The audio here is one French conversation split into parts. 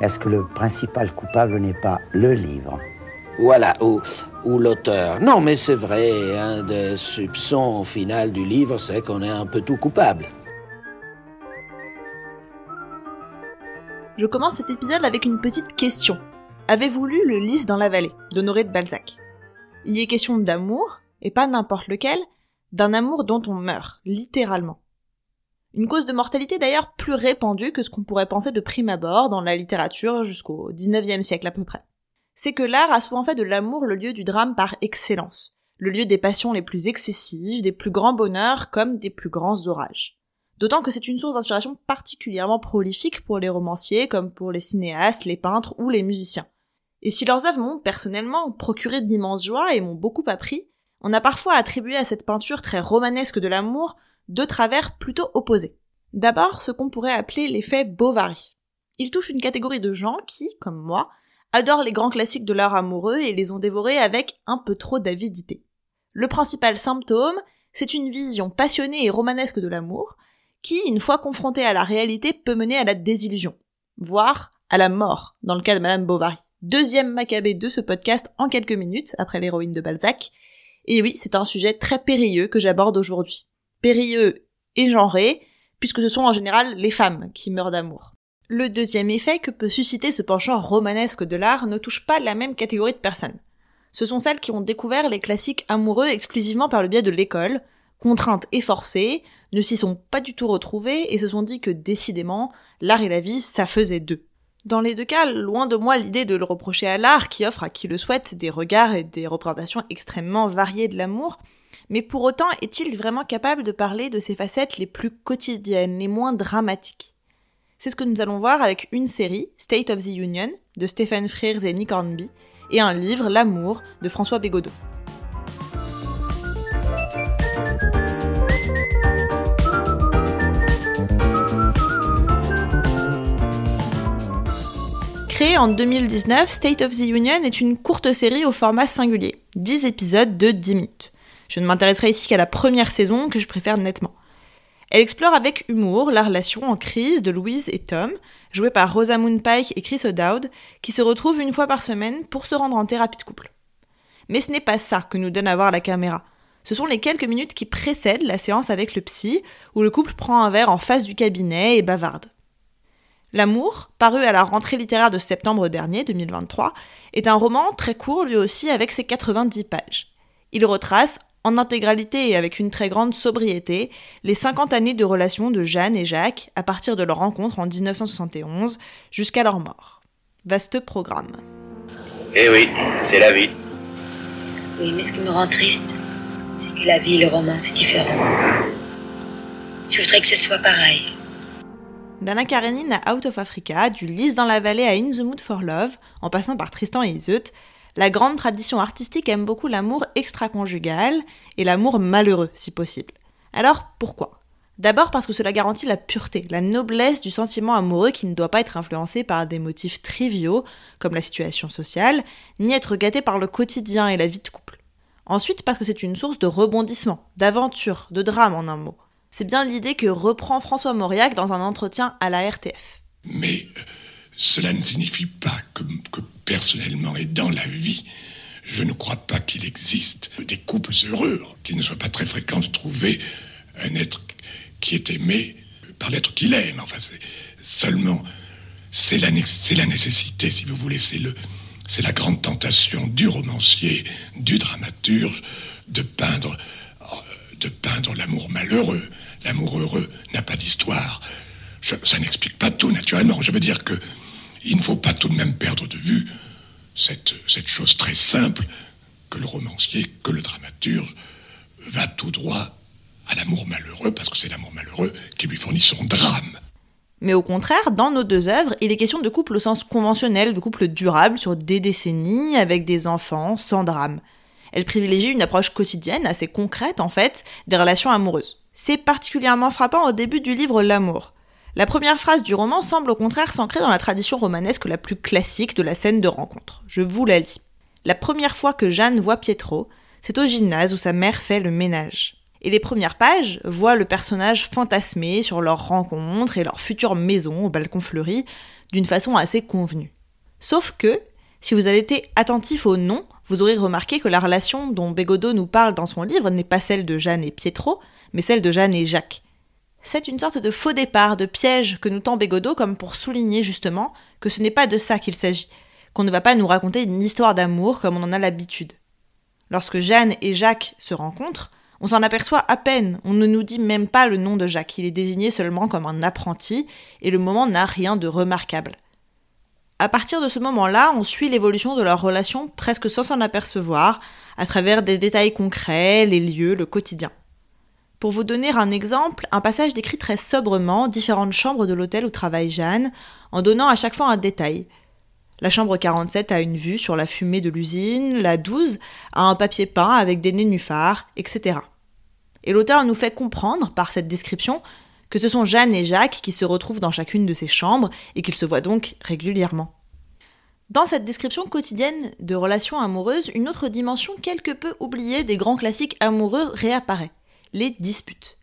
Est-ce que le principal coupable n'est pas le livre Voilà, ou, ou l'auteur. Non, mais c'est vrai, un des soupçons au final du livre, c'est qu'on est un peu tout coupable. Je commence cet épisode avec une petite question. Avez-vous lu Le Lys dans la vallée d'Honoré de Balzac? Il y est question d'amour, et pas n'importe lequel, d'un amour dont on meurt, littéralement. Une cause de mortalité d'ailleurs plus répandue que ce qu'on pourrait penser de prime abord dans la littérature jusqu'au 19e siècle à peu près. C'est que l'art a souvent fait de l'amour le lieu du drame par excellence, le lieu des passions les plus excessives, des plus grands bonheurs comme des plus grands orages. D'autant que c'est une source d'inspiration particulièrement prolifique pour les romanciers comme pour les cinéastes, les peintres ou les musiciens. Et si leurs œuvres m'ont personnellement procuré d'immenses joies et m'ont beaucoup appris, on a parfois attribué à cette peinture très romanesque de l'amour deux travers plutôt opposés. D'abord, ce qu'on pourrait appeler l'effet Bovary. Il touche une catégorie de gens qui, comme moi, adorent les grands classiques de l'art amoureux et les ont dévorés avec un peu trop d'avidité. Le principal symptôme, c'est une vision passionnée et romanesque de l'amour, qui, une fois confrontée à la réalité, peut mener à la désillusion, voire à la mort, dans le cas de Madame Bovary. Deuxième macabée de ce podcast en quelques minutes, après l'héroïne de Balzac. Et oui, c'est un sujet très périlleux que j'aborde aujourd'hui périlleux et genré, puisque ce sont en général les femmes qui meurent d'amour. Le deuxième effet que peut susciter ce penchant romanesque de l'art ne touche pas la même catégorie de personnes. Ce sont celles qui ont découvert les classiques amoureux exclusivement par le biais de l'école, contraintes et forcées, ne s'y sont pas du tout retrouvées et se sont dit que décidément, l'art et la vie, ça faisait d'eux. Dans les deux cas, loin de moi l'idée de le reprocher à l'art qui offre à qui le souhaite des regards et des représentations extrêmement variées de l'amour, mais pour autant, est-il vraiment capable de parler de ses facettes les plus quotidiennes, les moins dramatiques? C'est ce que nous allons voir avec une série, State of the Union, de Stephen Frears et Nick Hornby, et un livre, L'amour, de François Bégodeau. En 2019, State of the Union est une courte série au format singulier, 10 épisodes de 10 minutes. Je ne m'intéresserai ici qu'à la première saison que je préfère nettement. Elle explore avec humour la relation en crise de Louise et Tom, joués par Rosamund Pike et Chris O'Dowd, qui se retrouvent une fois par semaine pour se rendre en thérapie de couple. Mais ce n'est pas ça que nous donne à voir la caméra. Ce sont les quelques minutes qui précèdent la séance avec le psy, où le couple prend un verre en face du cabinet et bavarde. L'amour, paru à la rentrée littéraire de septembre dernier, 2023, est un roman très court lui aussi avec ses 90 pages. Il retrace en intégralité et avec une très grande sobriété, les 50 années de relation de Jeanne et Jacques à partir de leur rencontre en 1971 jusqu'à leur mort. Vaste programme. Eh oui, c'est la vie. Oui, mais ce qui me rend triste, c'est que la vie et le roman, c'est différent. Je voudrais que ce soit pareil. D'Anna Karenine à Out of Africa, du Lys dans la vallée à In the Mood for Love, en passant par Tristan et Iseut, la grande tradition artistique aime beaucoup l'amour extra-conjugal et l'amour malheureux, si possible. Alors pourquoi? D'abord parce que cela garantit la pureté, la noblesse du sentiment amoureux qui ne doit pas être influencé par des motifs triviaux, comme la situation sociale, ni être gâté par le quotidien et la vie de couple. Ensuite parce que c'est une source de rebondissement, d'aventure, de drame en un mot. C'est bien l'idée que reprend François Mauriac dans un entretien à la RTF. Mais euh, cela ne signifie pas que, personnellement et dans la vie, je ne crois pas qu'il existe des couples heureux, qu'il ne soit pas très fréquent de trouver un être qui est aimé par l'être qu'il aime. Enfin, seulement, c'est la, la nécessité, si vous voulez, c'est le, c'est la grande tentation du romancier, du dramaturge, de peindre, malheureux. L'amour heureux n'a pas d'histoire. ça n'explique pas tout, naturellement. Je veux dire que il ne faut pas tout de même perdre de vue cette, cette chose très simple que le romancier, que le dramaturge va tout droit à l'amour malheureux, parce que c'est l'amour malheureux qui lui fournit son drame. Mais au contraire, dans nos deux œuvres, il est question de couple au sens conventionnel, de couple durable sur des décennies, avec des enfants, sans drame. Elle privilégie une approche quotidienne, assez concrète en fait, des relations amoureuses. C'est particulièrement frappant au début du livre L'amour. La première phrase du roman semble au contraire s'ancrer dans la tradition romanesque la plus classique de la scène de rencontre. Je vous la lis. La première fois que Jeanne voit Pietro, c'est au gymnase où sa mère fait le ménage. Et les premières pages voient le personnage fantasmer sur leur rencontre et leur future maison au balcon fleuri d'une façon assez convenue. Sauf que, si vous avez été attentif au nom, vous aurez remarqué que la relation dont Bégodeau nous parle dans son livre n'est pas celle de Jeanne et Pietro, mais celle de Jeanne et Jacques. C'est une sorte de faux départ, de piège que nous tend Bégodeau comme pour souligner justement que ce n'est pas de ça qu'il s'agit, qu'on ne va pas nous raconter une histoire d'amour comme on en a l'habitude. Lorsque Jeanne et Jacques se rencontrent, on s'en aperçoit à peine, on ne nous dit même pas le nom de Jacques, il est désigné seulement comme un apprenti, et le moment n'a rien de remarquable. À partir de ce moment-là, on suit l'évolution de leur relation presque sans s'en apercevoir, à travers des détails concrets, les lieux, le quotidien. Pour vous donner un exemple, un passage décrit très sobrement différentes chambres de l'hôtel où travaille Jeanne, en donnant à chaque fois un détail. La chambre 47 a une vue sur la fumée de l'usine, la 12 a un papier peint avec des nénuphars, etc. Et l'auteur nous fait comprendre, par cette description, que ce sont Jeanne et Jacques qui se retrouvent dans chacune de ces chambres et qu'ils se voient donc régulièrement. Dans cette description quotidienne de relations amoureuses, une autre dimension quelque peu oubliée des grands classiques amoureux réapparaît, les disputes.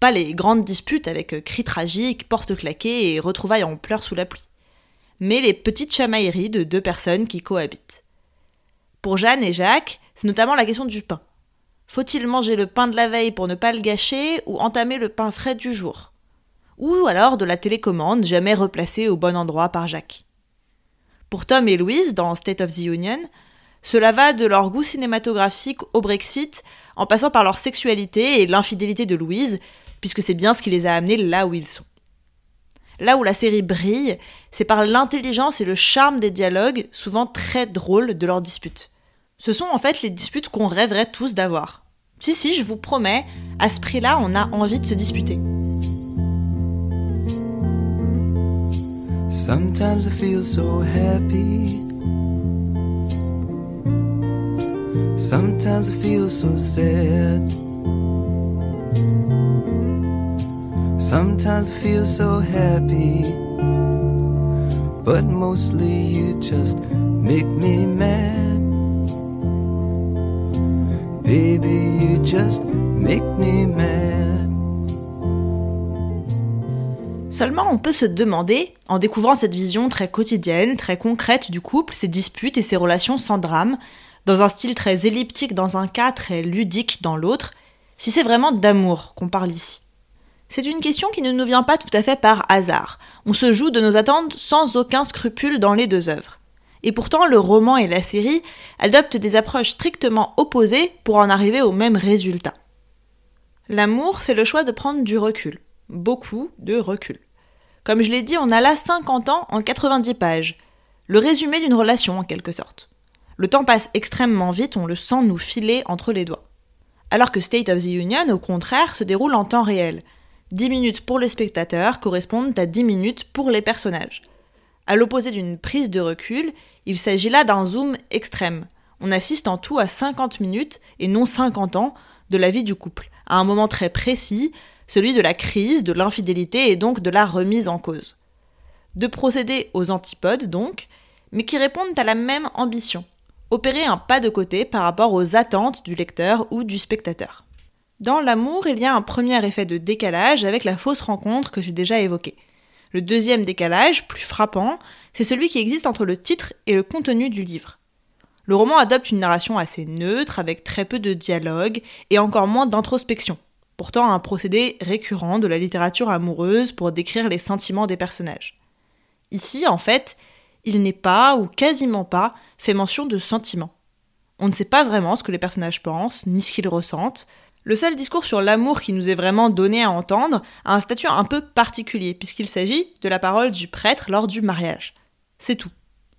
Pas les grandes disputes avec cris tragiques, portes claquées et retrouvailles en pleurs sous la pluie, mais les petites chamailleries de deux personnes qui cohabitent. Pour Jeanne et Jacques, c'est notamment la question du pain. Faut-il manger le pain de la veille pour ne pas le gâcher ou entamer le pain frais du jour? Ou alors de la télécommande jamais replacée au bon endroit par Jacques. Pour Tom et Louise, dans State of the Union, cela va de leur goût cinématographique au Brexit, en passant par leur sexualité et l'infidélité de Louise, puisque c'est bien ce qui les a amenés là où ils sont. Là où la série brille, c'est par l'intelligence et le charme des dialogues, souvent très drôles, de leurs disputes. Ce sont en fait les disputes qu'on rêverait tous d'avoir. Si, si, je vous promets, à ce prix-là, on a envie de se disputer. Sometimes I feel so happy. Sometimes I feel so sad. Sometimes I feel so happy. But mostly you just make me mad. Baby, just make me mad. Seulement, on peut se demander, en découvrant cette vision très quotidienne, très concrète du couple, ses disputes et ses relations sans drame, dans un style très elliptique dans un cas, très ludique dans l'autre, si c'est vraiment d'amour qu'on parle ici. C'est une question qui ne nous vient pas tout à fait par hasard. On se joue de nos attentes sans aucun scrupule dans les deux œuvres. Et pourtant, le roman et la série adoptent des approches strictement opposées pour en arriver au même résultat. L'amour fait le choix de prendre du recul, beaucoup de recul. Comme je l'ai dit, on a là 50 ans en 90 pages, le résumé d'une relation en quelque sorte. Le temps passe extrêmement vite, on le sent nous filer entre les doigts. Alors que State of the Union, au contraire, se déroule en temps réel. 10 minutes pour le spectateur correspondent à 10 minutes pour les personnages. À l'opposé d'une prise de recul, il s'agit là d'un zoom extrême. On assiste en tout à 50 minutes, et non 50 ans, de la vie du couple, à un moment très précis, celui de la crise, de l'infidélité et donc de la remise en cause. De procéder aux antipodes donc, mais qui répondent à la même ambition, opérer un pas de côté par rapport aux attentes du lecteur ou du spectateur. Dans l'amour, il y a un premier effet de décalage avec la fausse rencontre que j'ai déjà évoquée. Le deuxième décalage, plus frappant, c'est celui qui existe entre le titre et le contenu du livre. Le roman adopte une narration assez neutre, avec très peu de dialogue et encore moins d'introspection, pourtant un procédé récurrent de la littérature amoureuse pour décrire les sentiments des personnages. Ici, en fait, il n'est pas, ou quasiment pas, fait mention de sentiments. On ne sait pas vraiment ce que les personnages pensent, ni ce qu'ils ressentent, le seul discours sur l'amour qui nous est vraiment donné à entendre a un statut un peu particulier, puisqu'il s'agit de la parole du prêtre lors du mariage. C'est tout.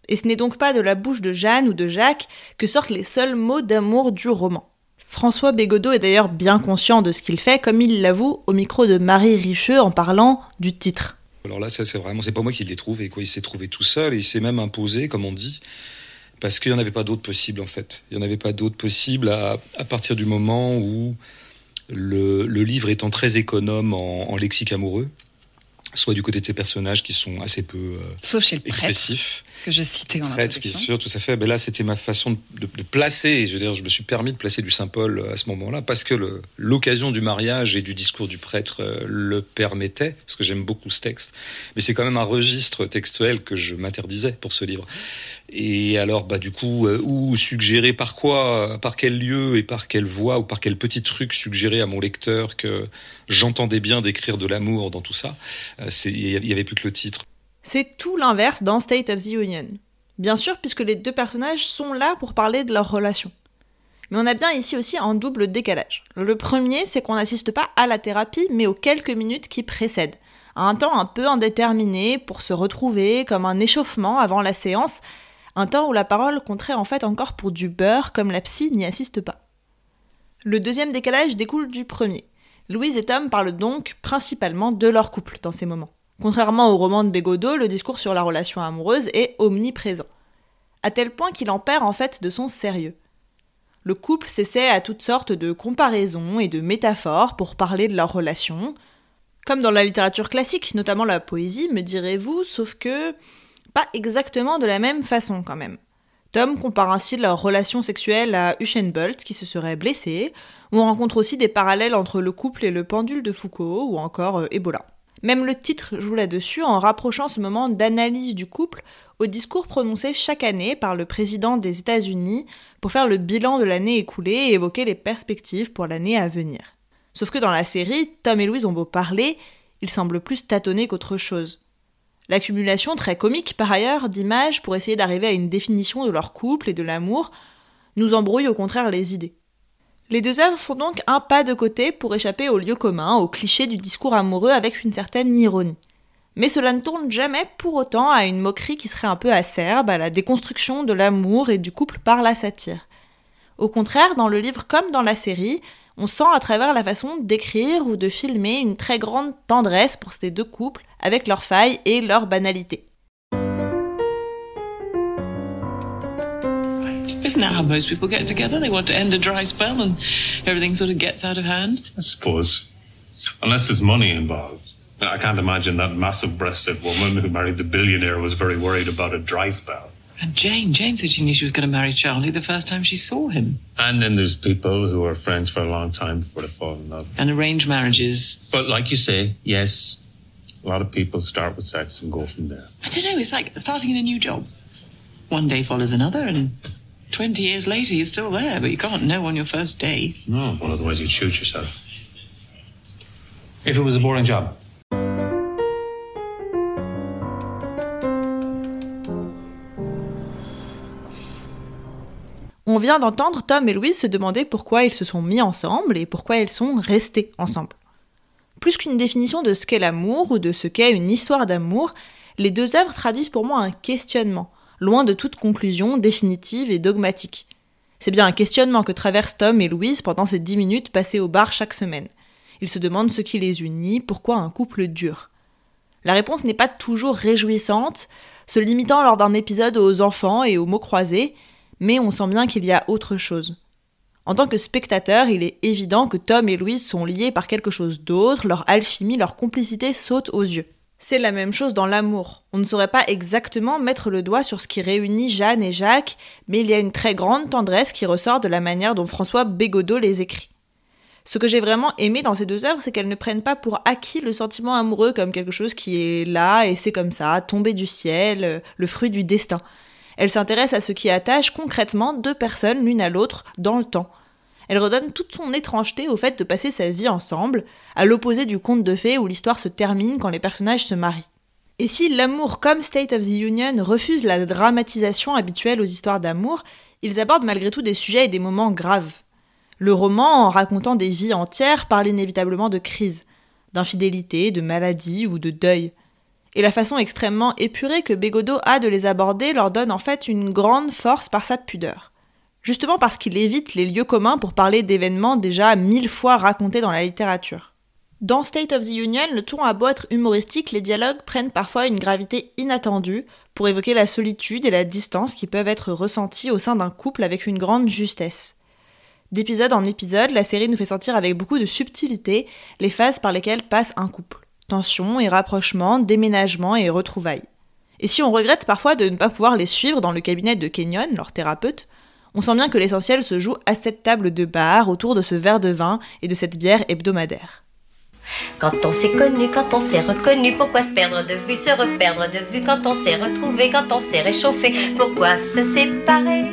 Et ce n'est donc pas de la bouche de Jeanne ou de Jacques que sortent les seuls mots d'amour du roman. François Bégodeau est d'ailleurs bien conscient de ce qu'il fait, comme il l'avoue au micro de Marie Richeux en parlant du titre. Alors là, c'est vraiment, c'est pas moi qui l'ai trouvé, quoi. Il s'est trouvé tout seul et il s'est même imposé, comme on dit, parce qu'il n'y en avait pas d'autres possibles en fait. Il n'y en avait pas d'autres possibles à, partir du moment où le, livre étant très économe en, lexique amoureux, soit du côté de ces personnages qui sont assez peu euh, Sauf chez le prêtre, expressifs. que je citais en Prêtre, qui est sûr, tout à fait. Ben là, c'était ma façon de, de placer. Je veux dire, je me suis permis de placer du Saint-Paul à ce moment-là parce que l'occasion du mariage et du discours du prêtre euh, le permettait, parce que j'aime beaucoup ce texte. Mais c'est quand même un registre textuel que je m'interdisais pour ce livre. Et alors, bah, du coup, euh, où suggérer par quoi, par quel lieu et par quelle voie ou par quel petit truc suggérer à mon lecteur que j'entendais bien décrire de l'amour dans tout ça. Euh, Il n'y avait plus que le titre. C'est tout l'inverse dans State of the Union. Bien sûr, puisque les deux personnages sont là pour parler de leur relation. Mais on a bien ici aussi un double décalage. Le premier, c'est qu'on n'assiste pas à la thérapie, mais aux quelques minutes qui précèdent. À un temps un peu indéterminé pour se retrouver, comme un échauffement avant la séance, un temps où la parole compterait en fait encore pour du beurre, comme la psy n'y assiste pas. Le deuxième décalage découle du premier. Louise et Tom parlent donc principalement de leur couple dans ces moments. Contrairement au roman de Bégodeau, le discours sur la relation amoureuse est omniprésent. À tel point qu'il en perd en fait de son sérieux. Le couple s'essaie à toutes sortes de comparaisons et de métaphores pour parler de leur relation. Comme dans la littérature classique, notamment la poésie, me direz-vous, sauf que pas exactement de la même façon quand même. Tom compare ainsi leur relation sexuelle à Usain qui se serait blessé, on rencontre aussi des parallèles entre le couple et le pendule de Foucault, ou encore euh, Ebola. Même le titre joue là-dessus en rapprochant ce moment d'analyse du couple au discours prononcé chaque année par le président des États-Unis pour faire le bilan de l'année écoulée et évoquer les perspectives pour l'année à venir. Sauf que dans la série, Tom et Louise ont beau parler, ils semblent plus tâtonner qu'autre chose. L'accumulation très comique par ailleurs d'images pour essayer d'arriver à une définition de leur couple et de l'amour nous embrouille au contraire les idées. Les deux œuvres font donc un pas de côté pour échapper au lieu commun, au cliché du discours amoureux avec une certaine ironie. Mais cela ne tourne jamais pour autant à une moquerie qui serait un peu acerbe, à la déconstruction de l'amour et du couple par la satire. Au contraire, dans le livre comme dans la série, on sent à travers la façon d'écrire ou de filmer une très grande tendresse pour ces deux couples, avec leurs failles et leurs banalités. Isn't that how most people get together? They want to end a dry spell and everything sort of gets out of hand. I suppose. Unless there's money involved. I can't imagine that massive breasted woman who married the billionaire was very worried about a dry spell. And Jane, Jane said she knew she was going to marry Charlie the first time she saw him. And then there's people who are friends for a long time before they fall in love. And arranged marriages. But like you say, yes, a lot of people start with sex and go from there. I don't know, it's like starting in a new job. One day follows another, and 20 years later you're still there, but you can't know on your first day. No, well, otherwise you'd shoot yourself. If it was a boring job. Vient d'entendre Tom et Louise se demander pourquoi ils se sont mis ensemble et pourquoi ils sont restés ensemble. Plus qu'une définition de ce qu'est l'amour ou de ce qu'est une histoire d'amour, les deux œuvres traduisent pour moi un questionnement, loin de toute conclusion définitive et dogmatique. C'est bien un questionnement que traversent Tom et Louise pendant ces dix minutes passées au bar chaque semaine. Ils se demandent ce qui les unit, pourquoi un couple dure. La réponse n'est pas toujours réjouissante, se limitant lors d'un épisode aux enfants et aux mots croisés, mais on sent bien qu'il y a autre chose. En tant que spectateur, il est évident que Tom et Louise sont liés par quelque chose d'autre, leur alchimie, leur complicité saute aux yeux. C'est la même chose dans l'amour. On ne saurait pas exactement mettre le doigt sur ce qui réunit Jeanne et Jacques, mais il y a une très grande tendresse qui ressort de la manière dont François Bégodeau les écrit. Ce que j'ai vraiment aimé dans ces deux œuvres, c'est qu'elles ne prennent pas pour acquis le sentiment amoureux comme quelque chose qui est là et c'est comme ça, tombé du ciel, euh, le fruit du destin. Elles s'intéressent à ce qui attache concrètement deux personnes l'une à l'autre dans le temps. Elle redonne toute son étrangeté au fait de passer sa vie ensemble, à l'opposé du conte de fées où l'histoire se termine quand les personnages se marient. Et si l'amour comme State of the Union refuse la dramatisation habituelle aux histoires d'amour, ils abordent malgré tout des sujets et des moments graves. Le roman, en racontant des vies entières, parle inévitablement de crise, d'infidélité, de maladie ou de deuil. Et la façon extrêmement épurée que Bégodeau a de les aborder leur donne en fait une grande force par sa pudeur. Justement parce qu'il évite les lieux communs pour parler d'événements déjà mille fois racontés dans la littérature. Dans State of the Union, le ton a beau humoristique, les dialogues prennent parfois une gravité inattendue pour évoquer la solitude et la distance qui peuvent être ressenties au sein d'un couple avec une grande justesse. D'épisode en épisode, la série nous fait sentir avec beaucoup de subtilité les phases par lesquelles passe un couple. Tensions et rapprochements, déménagements et retrouvailles. Et si on regrette parfois de ne pas pouvoir les suivre dans le cabinet de Kenyon, leur thérapeute, on sent bien que l'essentiel se joue à cette table de bar autour de ce verre de vin et de cette bière hebdomadaire. Quand on s'est connu, quand on s'est reconnu, pourquoi se perdre de vue, se reperdre de vue? Quand on s'est retrouvé, quand on s'est réchauffé, pourquoi se séparer?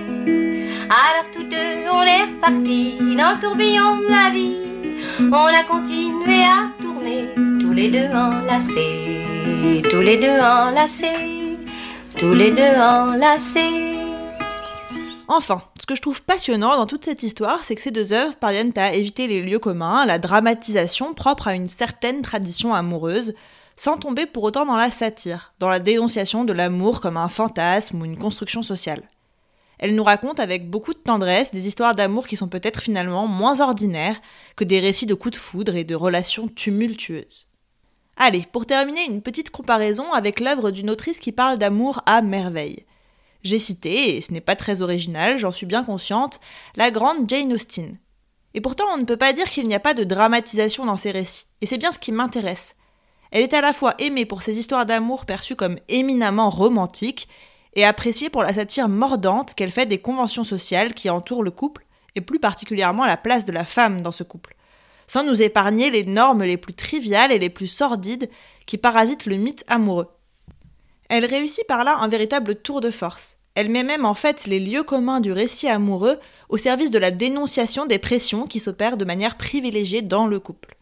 Alors tous deux on est repartis dans le tourbillon de la vie, on a continué à tourner, les deux enlacés, tous les deux enlacés, tous les deux enlacés. Enfin, ce que je trouve passionnant dans toute cette histoire, c'est que ces deux œuvres parviennent à éviter les lieux communs, la dramatisation propre à une certaine tradition amoureuse, sans tomber pour autant dans la satire, dans la dénonciation de l'amour comme un fantasme ou une construction sociale. Elles nous racontent avec beaucoup de tendresse des histoires d'amour qui sont peut-être finalement moins ordinaires que des récits de coups de foudre et de relations tumultueuses. Allez, pour terminer, une petite comparaison avec l'œuvre d'une autrice qui parle d'amour à merveille. J'ai cité, et ce n'est pas très original, j'en suis bien consciente, la grande Jane Austen. Et pourtant, on ne peut pas dire qu'il n'y a pas de dramatisation dans ses récits, et c'est bien ce qui m'intéresse. Elle est à la fois aimée pour ses histoires d'amour perçues comme éminemment romantiques, et appréciée pour la satire mordante qu'elle fait des conventions sociales qui entourent le couple, et plus particulièrement la place de la femme dans ce couple, sans nous épargner les normes les plus triviales et les plus sordides qui parasitent le mythe amoureux. Elle réussit par là un véritable tour de force. Elle met même en fait les lieux communs du récit amoureux au service de la dénonciation des pressions qui s'opèrent de manière privilégiée dans le couple.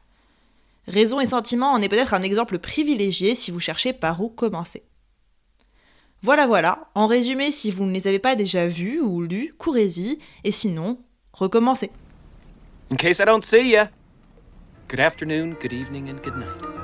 Raison et sentiment en est peut-être un exemple privilégié si vous cherchez par où commencer. Voilà voilà, en résumé, si vous ne les avez pas déjà vus ou lus, courez-y, et sinon, recommencez. In case I don't see ya, good afternoon, good evening, and good night.